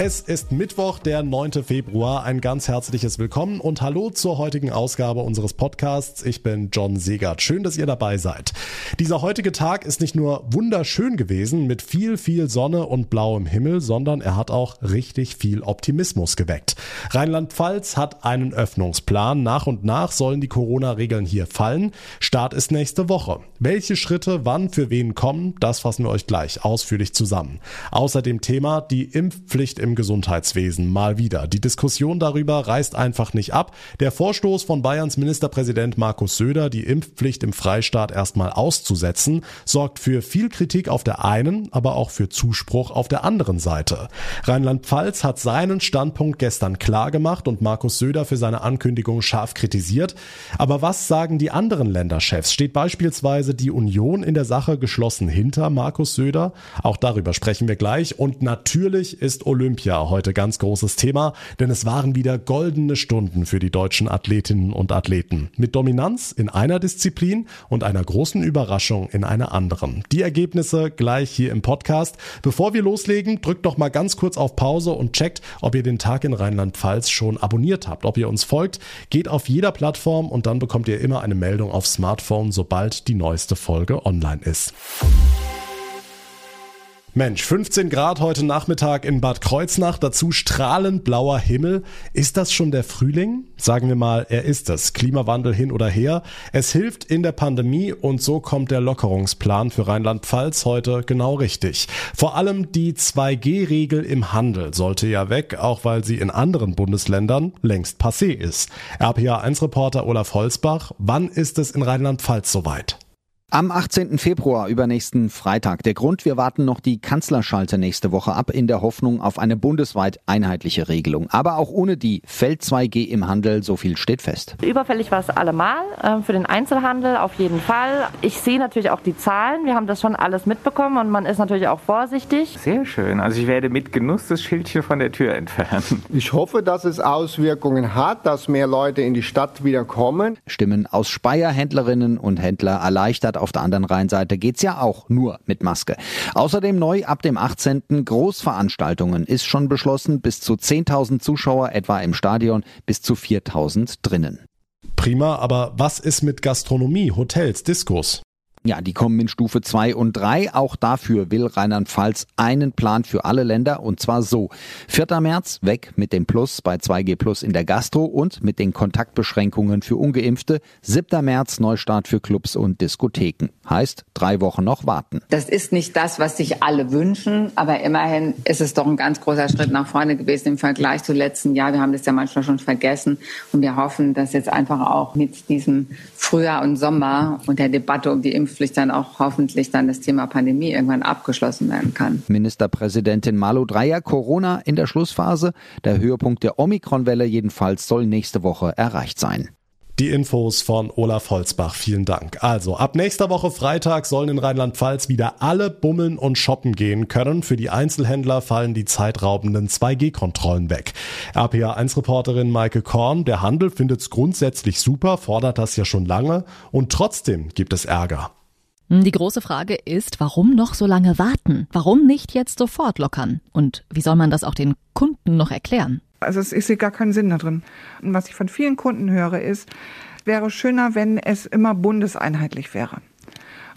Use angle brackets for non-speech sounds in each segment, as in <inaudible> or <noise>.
Es ist Mittwoch, der 9. Februar. Ein ganz herzliches Willkommen und hallo zur heutigen Ausgabe unseres Podcasts. Ich bin John Segert. Schön, dass ihr dabei seid. Dieser heutige Tag ist nicht nur wunderschön gewesen mit viel, viel Sonne und blauem Himmel, sondern er hat auch richtig viel Optimismus geweckt. Rheinland-Pfalz hat einen Öffnungsplan. Nach und nach sollen die Corona-Regeln hier fallen. Start ist nächste Woche. Welche Schritte wann für wen kommen, das fassen wir euch gleich ausführlich zusammen. Außerdem Thema die Impfpflicht im im Gesundheitswesen mal wieder. Die Diskussion darüber reißt einfach nicht ab. Der Vorstoß von Bayerns Ministerpräsident Markus Söder, die Impfpflicht im Freistaat erstmal auszusetzen, sorgt für viel Kritik auf der einen, aber auch für Zuspruch auf der anderen Seite. Rheinland-Pfalz hat seinen Standpunkt gestern klar gemacht und Markus Söder für seine Ankündigung scharf kritisiert. Aber was sagen die anderen Länderchefs? Steht beispielsweise die Union in der Sache geschlossen hinter Markus Söder? Auch darüber sprechen wir gleich. Und natürlich ist Olympia Olympia heute ganz großes Thema, denn es waren wieder goldene Stunden für die deutschen Athletinnen und Athleten. Mit Dominanz in einer Disziplin und einer großen Überraschung in einer anderen. Die Ergebnisse gleich hier im Podcast. Bevor wir loslegen, drückt doch mal ganz kurz auf Pause und checkt, ob ihr den Tag in Rheinland-Pfalz schon abonniert habt, ob ihr uns folgt. Geht auf jeder Plattform und dann bekommt ihr immer eine Meldung aufs Smartphone, sobald die neueste Folge online ist. Mensch, 15 Grad heute Nachmittag in Bad Kreuznach, dazu strahlend blauer Himmel. Ist das schon der Frühling? Sagen wir mal, er ist es. Klimawandel hin oder her. Es hilft in der Pandemie und so kommt der Lockerungsplan für Rheinland-Pfalz heute genau richtig. Vor allem die 2G-Regel im Handel sollte ja weg, auch weil sie in anderen Bundesländern längst passé ist. RPA1-Reporter Olaf Holzbach, wann ist es in Rheinland-Pfalz soweit? Am 18. Februar, übernächsten Freitag. Der Grund, wir warten noch die Kanzlerschalte nächste Woche ab, in der Hoffnung auf eine bundesweit einheitliche Regelung. Aber auch ohne die fällt 2G im Handel, so viel steht fest. Überfällig war es allemal, äh, für den Einzelhandel auf jeden Fall. Ich sehe natürlich auch die Zahlen, wir haben das schon alles mitbekommen und man ist natürlich auch vorsichtig. Sehr schön, also ich werde mit Genuss das Schildchen von der Tür entfernen. Ich hoffe, dass es Auswirkungen hat, dass mehr Leute in die Stadt wieder kommen. Stimmen aus Speyer, Händlerinnen und Händler erleichtert auf der anderen Rheinseite geht's ja auch nur mit Maske. Außerdem neu ab dem 18. Großveranstaltungen ist schon beschlossen, bis zu 10.000 Zuschauer etwa im Stadion, bis zu 4.000 drinnen. Prima, aber was ist mit Gastronomie, Hotels, Diskos? Ja, die kommen in Stufe 2 und 3. Auch dafür will Rheinland-Pfalz einen Plan für alle Länder und zwar so. 4. März weg mit dem Plus bei 2G Plus in der Gastro und mit den Kontaktbeschränkungen für Ungeimpfte. 7. März Neustart für Clubs und Diskotheken. Heißt, drei Wochen noch warten. Das ist nicht das, was sich alle wünschen, aber immerhin ist es doch ein ganz großer Schritt nach vorne gewesen im Vergleich zu letzten Jahr. Wir haben das ja manchmal schon vergessen und wir hoffen, dass jetzt einfach auch mit diesem Frühjahr und Sommer und der Debatte um die Impfung Impfpflicht dann auch hoffentlich dann das Thema Pandemie irgendwann abgeschlossen werden kann. Ministerpräsidentin Malu Dreyer, Corona in der Schlussphase. Der Höhepunkt der Omikronwelle jedenfalls soll nächste Woche erreicht sein. Die Infos von Olaf Holzbach. Vielen Dank. Also, ab nächster Woche Freitag sollen in Rheinland-Pfalz wieder alle bummeln und shoppen gehen können. Für die Einzelhändler fallen die zeitraubenden 2G-Kontrollen weg. RPA1-Reporterin Maike Korn, der Handel findet es grundsätzlich super, fordert das ja schon lange und trotzdem gibt es Ärger. Hm, die große Frage ist, warum noch so lange warten? Warum nicht jetzt sofort lockern? Und wie soll man das auch den Kunden noch erklären? Also ich sehe gar keinen Sinn da drin. Und was ich von vielen Kunden höre, ist, wäre schöner, wenn es immer bundeseinheitlich wäre.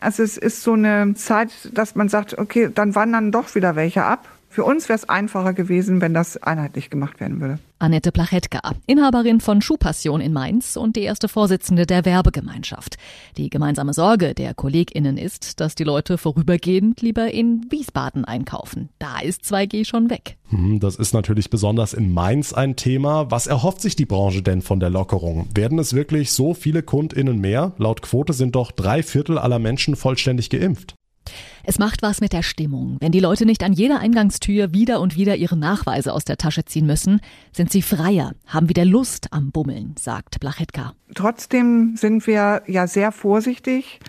Also es ist so eine Zeit, dass man sagt, okay, dann wandern doch wieder welche ab. Für uns wäre es einfacher gewesen, wenn das einheitlich gemacht werden würde. Annette Plachetka, Inhaberin von Schuhpassion in Mainz und die erste Vorsitzende der Werbegemeinschaft. Die gemeinsame Sorge der KollegInnen ist, dass die Leute vorübergehend lieber in Wiesbaden einkaufen. Da ist 2G schon weg. Hm, das ist natürlich besonders in Mainz ein Thema. Was erhofft sich die Branche denn von der Lockerung? Werden es wirklich so viele KundInnen mehr? Laut Quote sind doch drei Viertel aller Menschen vollständig geimpft. Es macht was mit der Stimmung. Wenn die Leute nicht an jeder Eingangstür wieder und wieder ihre Nachweise aus der Tasche ziehen müssen, sind sie freier, haben wieder Lust am Bummeln, sagt Blachetka. Trotzdem sind wir ja sehr vorsichtig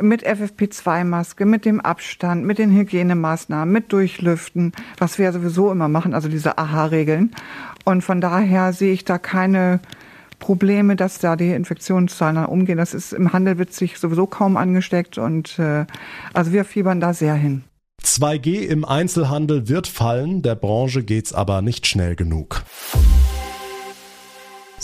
mit FFP2-Maske, mit dem Abstand, mit den Hygienemaßnahmen, mit Durchlüften, was wir ja sowieso immer machen, also diese AHA-Regeln. Und von daher sehe ich da keine Probleme, dass da die Infektionszahlen umgehen. Das ist im Handel wird sich sowieso kaum angesteckt und äh, also wir fiebern da sehr hin. 2G im Einzelhandel wird fallen, der Branche geht's aber nicht schnell genug.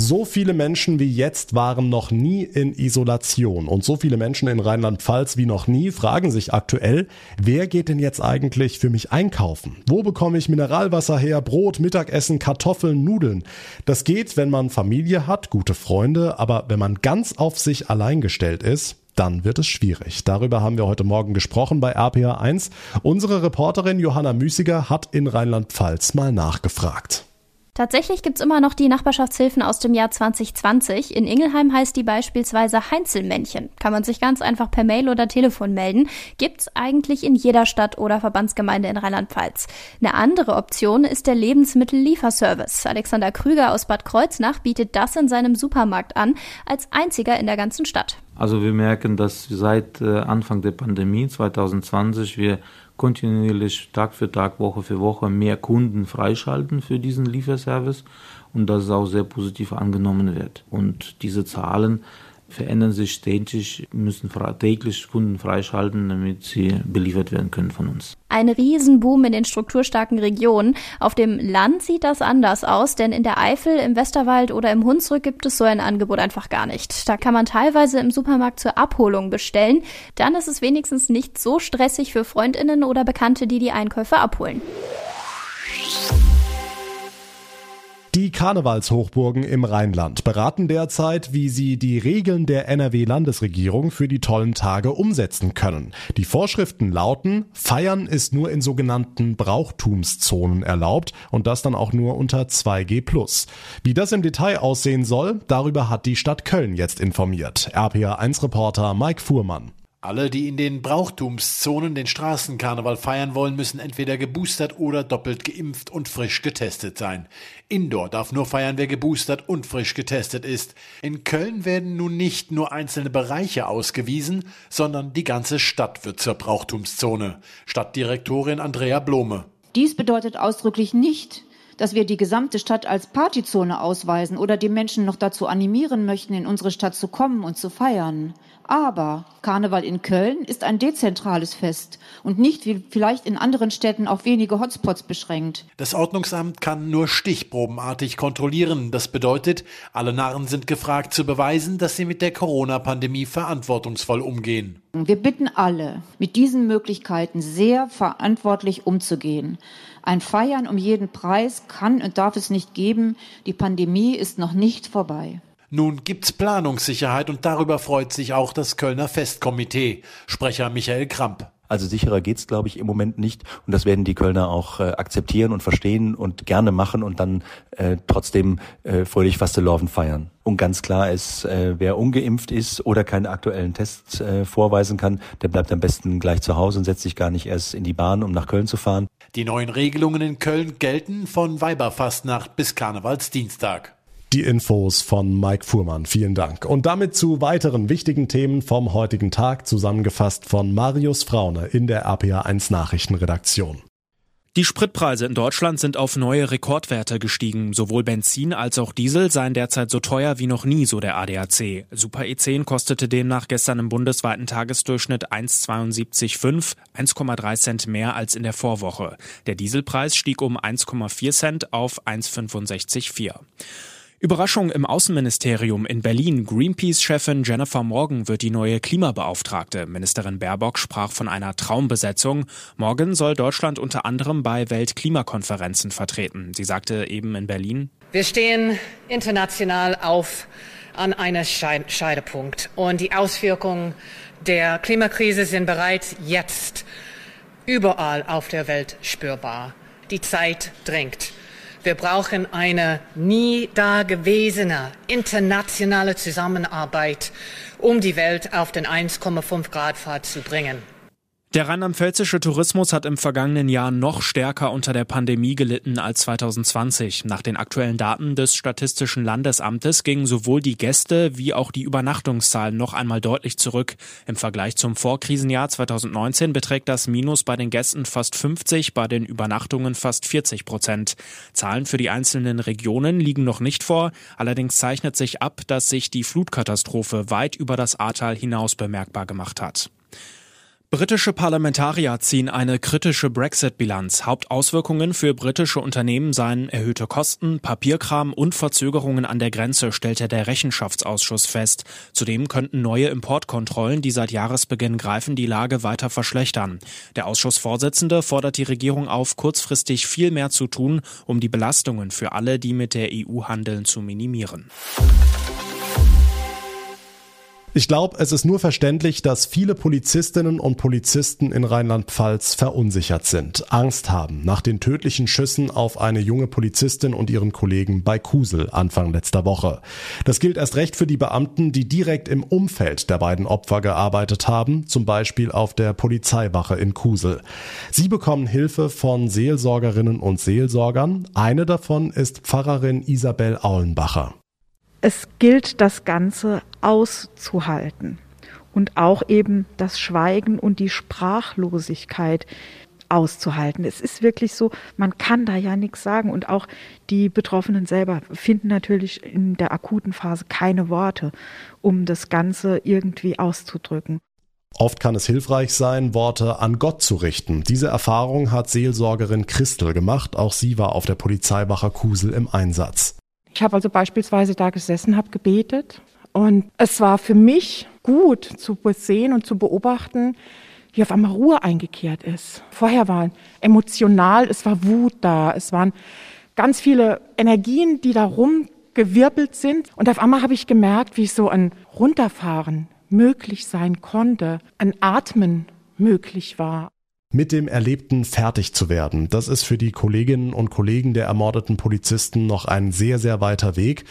So viele Menschen wie jetzt waren noch nie in Isolation und so viele Menschen in Rheinland-Pfalz wie noch nie fragen sich aktuell, wer geht denn jetzt eigentlich für mich einkaufen? Wo bekomme ich Mineralwasser her, Brot, Mittagessen, Kartoffeln, Nudeln? Das geht, wenn man Familie hat, gute Freunde, aber wenn man ganz auf sich allein gestellt ist, dann wird es schwierig. Darüber haben wir heute Morgen gesprochen bei RPA 1. Unsere Reporterin Johanna Müßiger hat in Rheinland-Pfalz mal nachgefragt. Tatsächlich gibt's immer noch die Nachbarschaftshilfen aus dem Jahr 2020. In Ingelheim heißt die beispielsweise Heinzelmännchen. Kann man sich ganz einfach per Mail oder Telefon melden. Gibt's eigentlich in jeder Stadt oder Verbandsgemeinde in Rheinland-Pfalz. Eine andere Option ist der Lebensmittellieferservice. Alexander Krüger aus Bad Kreuznach bietet das in seinem Supermarkt an, als einziger in der ganzen Stadt. Also wir merken, dass seit äh, Anfang der Pandemie 2020 wir kontinuierlich Tag für Tag, Woche für Woche mehr Kunden freischalten für diesen Lieferservice und dass es auch sehr positiv angenommen wird. Und diese Zahlen verändern sich ständig, müssen täglich Kunden freischalten, damit sie beliefert werden können von uns. Ein Riesenboom in den strukturstarken Regionen. Auf dem Land sieht das anders aus, denn in der Eifel, im Westerwald oder im Hunsrück gibt es so ein Angebot einfach gar nicht. Da kann man teilweise im Supermarkt zur Abholung bestellen. Dann ist es wenigstens nicht so stressig für Freundinnen oder Bekannte, die die Einkäufe abholen. Die Karnevalshochburgen im Rheinland beraten derzeit, wie sie die Regeln der NRW-Landesregierung für die tollen Tage umsetzen können. Die Vorschriften lauten, Feiern ist nur in sogenannten Brauchtumszonen erlaubt und das dann auch nur unter 2G+. Wie das im Detail aussehen soll, darüber hat die Stadt Köln jetzt informiert. RPA1-Reporter Mike Fuhrmann. Alle, die in den Brauchtumszonen den Straßenkarneval feiern wollen, müssen entweder geboostert oder doppelt geimpft und frisch getestet sein. Indoor darf nur feiern, wer geboostert und frisch getestet ist. In Köln werden nun nicht nur einzelne Bereiche ausgewiesen, sondern die ganze Stadt wird zur Brauchtumszone. Stadtdirektorin Andrea Blome. Dies bedeutet ausdrücklich nicht, dass wir die gesamte Stadt als Partyzone ausweisen oder die Menschen noch dazu animieren möchten, in unsere Stadt zu kommen und zu feiern. Aber Karneval in Köln ist ein dezentrales Fest und nicht wie vielleicht in anderen Städten auf wenige Hotspots beschränkt. Das Ordnungsamt kann nur stichprobenartig kontrollieren. Das bedeutet, alle Narren sind gefragt zu beweisen, dass sie mit der Corona-Pandemie verantwortungsvoll umgehen. Wir bitten alle, mit diesen Möglichkeiten sehr verantwortlich umzugehen. Ein Feiern um jeden Preis kann und darf es nicht geben. Die Pandemie ist noch nicht vorbei. Nun gibt's Planungssicherheit und darüber freut sich auch das Kölner Festkomitee. Sprecher Michael Kramp. Also sicherer geht's, glaube ich, im Moment nicht. Und das werden die Kölner auch äh, akzeptieren und verstehen und gerne machen und dann äh, trotzdem äh, fröhlich Fastelovn feiern. Und ganz klar ist, äh, wer ungeimpft ist oder keine aktuellen Tests äh, vorweisen kann, der bleibt am besten gleich zu Hause und setzt sich gar nicht erst in die Bahn, um nach Köln zu fahren. Die neuen Regelungen in Köln gelten von Weiberfastnacht bis Karnevalsdienstag. Die Infos von Mike Fuhrmann. Vielen Dank. Und damit zu weiteren wichtigen Themen vom heutigen Tag, zusammengefasst von Marius Fraune in der RPA1 Nachrichtenredaktion. Die Spritpreise in Deutschland sind auf neue Rekordwerte gestiegen. Sowohl Benzin als auch Diesel seien derzeit so teuer wie noch nie, so der ADAC. Super E10 kostete demnach gestern im bundesweiten Tagesdurchschnitt 1,72,5, 1,3 Cent mehr als in der Vorwoche. Der Dieselpreis stieg um 1,4 Cent auf 1,65,4. Überraschung im Außenministerium in Berlin. Greenpeace-Chefin Jennifer Morgan wird die neue Klimabeauftragte. Ministerin Baerbock sprach von einer Traumbesetzung. Morgan soll Deutschland unter anderem bei Weltklimakonferenzen vertreten. Sie sagte eben in Berlin, Wir stehen international auf an einem Scheidepunkt und die Auswirkungen der Klimakrise sind bereits jetzt überall auf der Welt spürbar. Die Zeit drängt. Wir brauchen eine nie dagewesene internationale Zusammenarbeit, um die Welt auf den 1,5 Grad Pfad zu bringen. Der rheinland-pfälzische Tourismus hat im vergangenen Jahr noch stärker unter der Pandemie gelitten als 2020. Nach den aktuellen Daten des Statistischen Landesamtes gingen sowohl die Gäste wie auch die Übernachtungszahlen noch einmal deutlich zurück. Im Vergleich zum Vorkrisenjahr 2019 beträgt das Minus bei den Gästen fast 50, bei den Übernachtungen fast 40 Prozent. Zahlen für die einzelnen Regionen liegen noch nicht vor. Allerdings zeichnet sich ab, dass sich die Flutkatastrophe weit über das Ahrtal hinaus bemerkbar gemacht hat. Britische Parlamentarier ziehen eine kritische Brexit-Bilanz. Hauptauswirkungen für britische Unternehmen seien erhöhte Kosten, Papierkram und Verzögerungen an der Grenze, stellte der Rechenschaftsausschuss fest. Zudem könnten neue Importkontrollen, die seit Jahresbeginn greifen, die Lage weiter verschlechtern. Der Ausschussvorsitzende fordert die Regierung auf, kurzfristig viel mehr zu tun, um die Belastungen für alle, die mit der EU handeln, zu minimieren. Ich glaube, es ist nur verständlich, dass viele Polizistinnen und Polizisten in Rheinland-Pfalz verunsichert sind, Angst haben nach den tödlichen Schüssen auf eine junge Polizistin und ihren Kollegen bei Kusel Anfang letzter Woche. Das gilt erst recht für die Beamten, die direkt im Umfeld der beiden Opfer gearbeitet haben, zum Beispiel auf der Polizeiwache in Kusel. Sie bekommen Hilfe von Seelsorgerinnen und Seelsorgern. Eine davon ist Pfarrerin Isabel Aulenbacher. Es gilt das Ganze auszuhalten und auch eben das Schweigen und die Sprachlosigkeit auszuhalten. Es ist wirklich so, man kann da ja nichts sagen und auch die Betroffenen selber finden natürlich in der akuten Phase keine Worte, um das Ganze irgendwie auszudrücken. Oft kann es hilfreich sein, Worte an Gott zu richten. Diese Erfahrung hat Seelsorgerin Christel gemacht. Auch sie war auf der Polizeiwache Kusel im Einsatz. Ich habe also beispielsweise da gesessen, habe gebetet und es war für mich gut zu sehen und zu beobachten, wie auf einmal Ruhe eingekehrt ist. Vorher war emotional, es war Wut da, es waren ganz viele Energien, die da rumgewirbelt sind. Und auf einmal habe ich gemerkt, wie so ein Runterfahren möglich sein konnte, ein Atmen möglich war mit dem Erlebten fertig zu werden. Das ist für die Kolleginnen und Kollegen der ermordeten Polizisten noch ein sehr, sehr weiter Weg.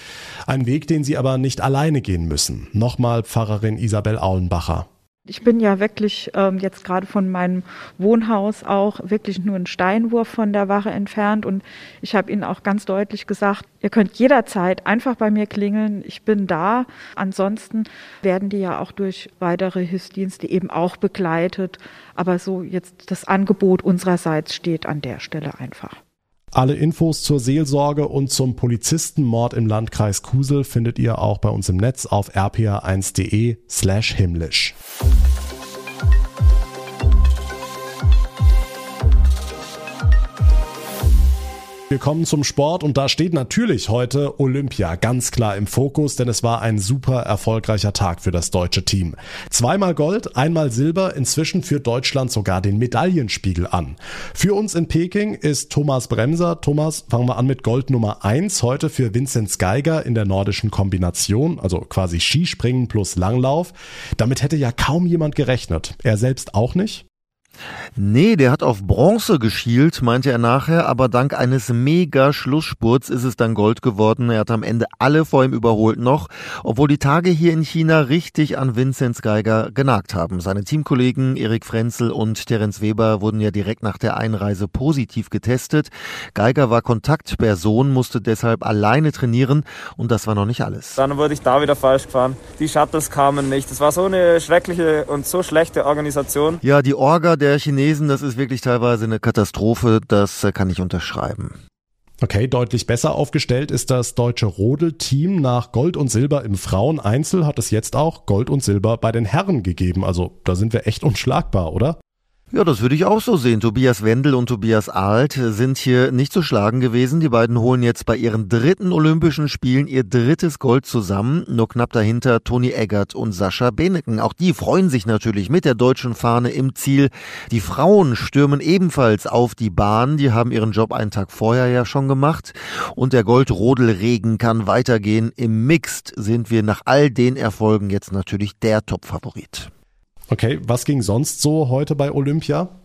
Ein Weg, den sie aber nicht alleine gehen müssen. Nochmal Pfarrerin Isabel Aulenbacher. Ich bin ja wirklich ähm, jetzt gerade von meinem Wohnhaus auch wirklich nur einen Steinwurf von der Wache entfernt und ich habe Ihnen auch ganz deutlich gesagt, ihr könnt jederzeit einfach bei mir klingeln, ich bin da. Ansonsten werden die ja auch durch weitere Hilfsdienste eben auch begleitet, aber so jetzt das Angebot unsererseits steht an der Stelle einfach. Alle Infos zur Seelsorge und zum Polizistenmord im Landkreis Kusel findet ihr auch bei uns im Netz auf rpa1.de slash himmlisch. Wir kommen zum Sport und da steht natürlich heute Olympia ganz klar im Fokus, denn es war ein super erfolgreicher Tag für das deutsche Team. Zweimal Gold, einmal Silber, inzwischen führt Deutschland sogar den Medaillenspiegel an. Für uns in Peking ist Thomas Bremser. Thomas, fangen wir an mit Gold Nummer eins heute für Vinzenz Geiger in der nordischen Kombination, also quasi Skispringen plus Langlauf. Damit hätte ja kaum jemand gerechnet. Er selbst auch nicht? Nee, der hat auf Bronze geschielt, meinte er nachher, aber dank eines mega Schlussspurts ist es dann Gold geworden. Er hat am Ende alle vor ihm überholt noch, obwohl die Tage hier in China richtig an Vinzenz Geiger genagt haben. Seine Teamkollegen Erik Frenzel und Terence Weber wurden ja direkt nach der Einreise positiv getestet. Geiger war Kontaktperson, musste deshalb alleine trainieren und das war noch nicht alles. Dann wurde ich da wieder falsch gefahren. Die Shuttles kamen nicht. Das war so eine schreckliche und so schlechte Organisation. Ja, die Orga der Chinesen, das ist wirklich teilweise eine Katastrophe, das äh, kann ich unterschreiben. Okay, deutlich besser aufgestellt ist das deutsche Rodelteam. Nach Gold und Silber im Fraueneinzel hat es jetzt auch Gold und Silber bei den Herren gegeben. Also da sind wir echt <laughs> unschlagbar, oder? Ja, das würde ich auch so sehen. Tobias Wendel und Tobias Alt sind hier nicht zu schlagen gewesen. Die beiden holen jetzt bei ihren dritten Olympischen Spielen ihr drittes Gold zusammen. Nur knapp dahinter Toni Eggert und Sascha Beneken. Auch die freuen sich natürlich mit der deutschen Fahne im Ziel. Die Frauen stürmen ebenfalls auf die Bahn. Die haben ihren Job einen Tag vorher ja schon gemacht. Und der Goldrodelregen kann weitergehen. Im Mixed sind wir nach all den Erfolgen jetzt natürlich der Top-Favorit. Okay, was ging sonst so heute bei Olympia?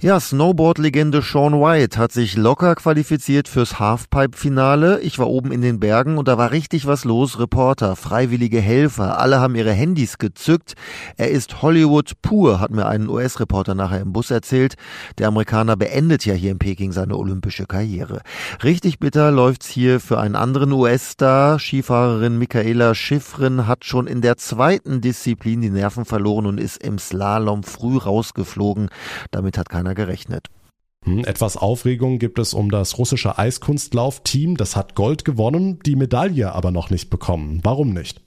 Ja, Snowboard-Legende Sean White hat sich locker qualifiziert fürs Halfpipe-Finale. Ich war oben in den Bergen und da war richtig was los. Reporter, freiwillige Helfer, alle haben ihre Handys gezückt. Er ist Hollywood pur, hat mir ein US-Reporter nachher im Bus erzählt. Der Amerikaner beendet ja hier in Peking seine olympische Karriere. Richtig bitter läuft's hier für einen anderen US-Star. Skifahrerin Michaela Schiffrin hat schon in der zweiten Disziplin die Nerven verloren und ist im Slalom früh rausgeflogen. Damit hat keiner gerechnet. Hm, etwas Aufregung gibt es um das russische Eiskunstlaufteam. Das hat Gold gewonnen, die Medaille aber noch nicht bekommen. Warum nicht?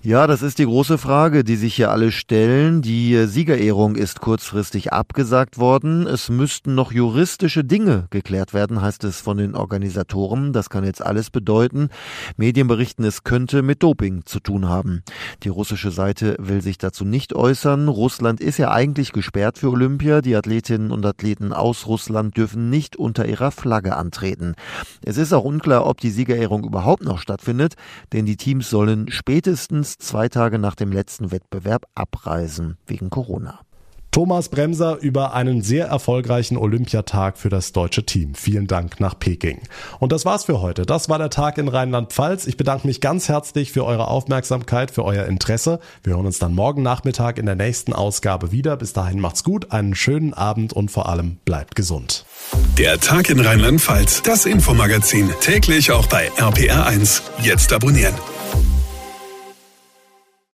Ja, das ist die große Frage, die sich hier alle stellen. Die Siegerehrung ist kurzfristig abgesagt worden. Es müssten noch juristische Dinge geklärt werden, heißt es von den Organisatoren. Das kann jetzt alles bedeuten. Medien berichten, es könnte mit Doping zu tun haben. Die russische Seite will sich dazu nicht äußern. Russland ist ja eigentlich gesperrt für Olympia. Die Athletinnen und Athleten aus Russland dürfen nicht unter ihrer Flagge antreten. Es ist auch unklar, ob die Siegerehrung überhaupt noch stattfindet, denn die Teams sollen spätestens zwei Tage nach dem letzten Wettbewerb abreisen wegen Corona. Thomas Bremser über einen sehr erfolgreichen Olympiatag für das deutsche Team. Vielen Dank nach Peking. Und das war's für heute. Das war der Tag in Rheinland-Pfalz. Ich bedanke mich ganz herzlich für eure Aufmerksamkeit, für euer Interesse. Wir hören uns dann morgen Nachmittag in der nächsten Ausgabe wieder. Bis dahin macht's gut, einen schönen Abend und vor allem bleibt gesund. Der Tag in Rheinland-Pfalz, das Infomagazin, täglich auch bei RPR1. Jetzt abonnieren.